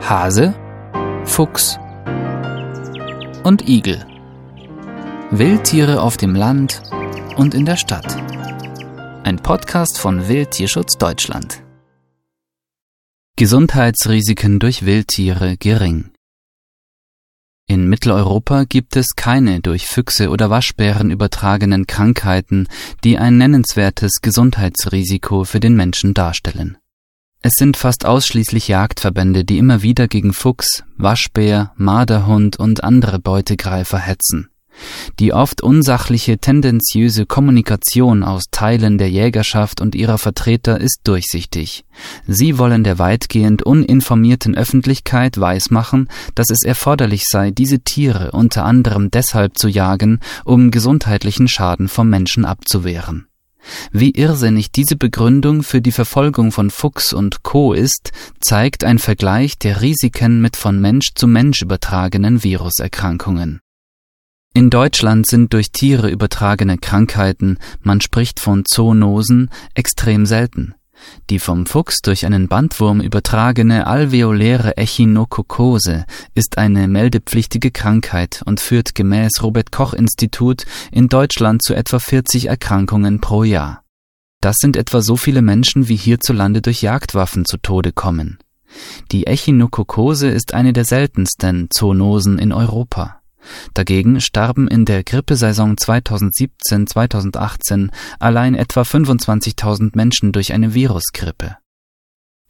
Hase, Fuchs und Igel. Wildtiere auf dem Land und in der Stadt. Ein Podcast von Wildtierschutz Deutschland. Gesundheitsrisiken durch Wildtiere gering. In Mitteleuropa gibt es keine durch Füchse oder Waschbären übertragenen Krankheiten, die ein nennenswertes Gesundheitsrisiko für den Menschen darstellen. Es sind fast ausschließlich Jagdverbände, die immer wieder gegen Fuchs, Waschbär, Marderhund und andere Beutegreifer hetzen. Die oft unsachliche, tendenziöse Kommunikation aus Teilen der Jägerschaft und ihrer Vertreter ist durchsichtig. Sie wollen der weitgehend uninformierten Öffentlichkeit weismachen, dass es erforderlich sei, diese Tiere unter anderem deshalb zu jagen, um gesundheitlichen Schaden vom Menschen abzuwehren. Wie irrsinnig diese Begründung für die Verfolgung von Fuchs und Co. ist, zeigt ein Vergleich der Risiken mit von Mensch zu Mensch übertragenen Viruserkrankungen. In Deutschland sind durch Tiere übertragene Krankheiten, man spricht von Zoonosen, extrem selten. Die vom Fuchs durch einen Bandwurm übertragene alveoläre Echinokokose ist eine meldepflichtige Krankheit und führt gemäß Robert Koch Institut in Deutschland zu etwa 40 Erkrankungen pro Jahr. Das sind etwa so viele Menschen, wie hierzulande durch Jagdwaffen zu Tode kommen. Die Echinokokose ist eine der seltensten Zoonosen in Europa. Dagegen starben in der Grippesaison 2017-2018 allein etwa 25.000 Menschen durch eine Virusgrippe.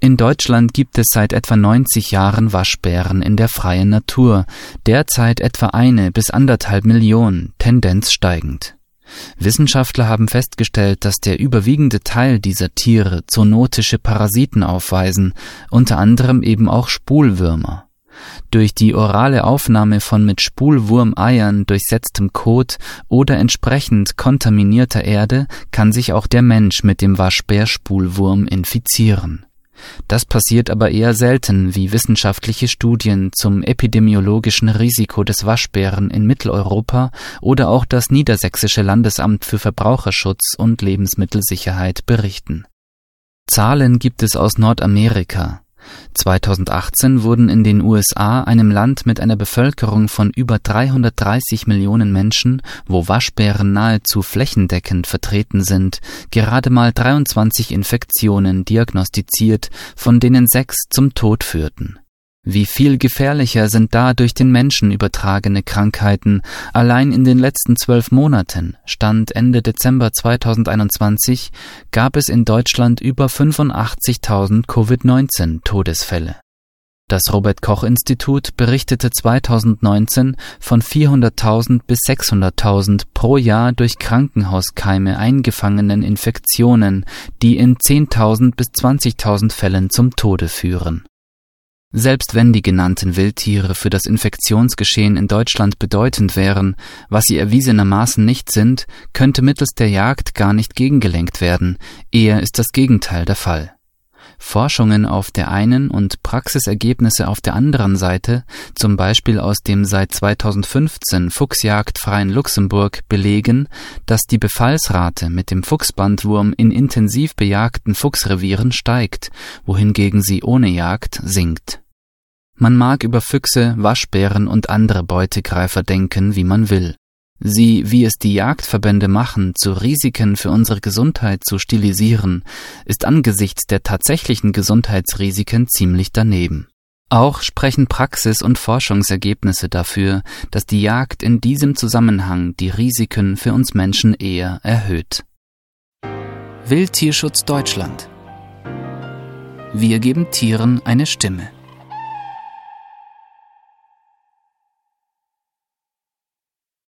In Deutschland gibt es seit etwa 90 Jahren Waschbären in der freien Natur, derzeit etwa eine bis anderthalb Millionen, Tendenz steigend. Wissenschaftler haben festgestellt, dass der überwiegende Teil dieser Tiere zoonotische Parasiten aufweisen, unter anderem eben auch Spulwürmer. Durch die orale Aufnahme von mit Spulwurmeiern durchsetztem Kot oder entsprechend kontaminierter Erde kann sich auch der Mensch mit dem Waschbärspulwurm infizieren. Das passiert aber eher selten, wie wissenschaftliche Studien zum epidemiologischen Risiko des Waschbären in Mitteleuropa oder auch das Niedersächsische Landesamt für Verbraucherschutz und Lebensmittelsicherheit berichten. Zahlen gibt es aus Nordamerika. 2018 wurden in den USA, einem Land mit einer Bevölkerung von über 330 Millionen Menschen, wo Waschbären nahezu flächendeckend vertreten sind, gerade mal 23 Infektionen diagnostiziert, von denen sechs zum Tod führten. Wie viel gefährlicher sind da durch den Menschen übertragene Krankheiten? Allein in den letzten zwölf Monaten, Stand Ende Dezember 2021, gab es in Deutschland über 85.000 Covid-19-Todesfälle. Das Robert Koch Institut berichtete 2019 von 400.000 bis 600.000 pro Jahr durch Krankenhauskeime eingefangenen Infektionen, die in 10.000 bis 20.000 Fällen zum Tode führen. Selbst wenn die genannten Wildtiere für das Infektionsgeschehen in Deutschland bedeutend wären, was sie erwiesenermaßen nicht sind, könnte mittels der Jagd gar nicht gegengelenkt werden, eher ist das Gegenteil der Fall. Forschungen auf der einen und Praxisergebnisse auf der anderen Seite, zum Beispiel aus dem seit 2015 fuchsjagdfreien Luxemburg, belegen, dass die Befallsrate mit dem Fuchsbandwurm in intensiv bejagten Fuchsrevieren steigt, wohingegen sie ohne Jagd sinkt. Man mag über Füchse, Waschbären und andere Beutegreifer denken, wie man will. Sie, wie es die Jagdverbände machen, zu Risiken für unsere Gesundheit zu stilisieren, ist angesichts der tatsächlichen Gesundheitsrisiken ziemlich daneben. Auch sprechen Praxis- und Forschungsergebnisse dafür, dass die Jagd in diesem Zusammenhang die Risiken für uns Menschen eher erhöht. Wildtierschutz Deutschland Wir geben Tieren eine Stimme.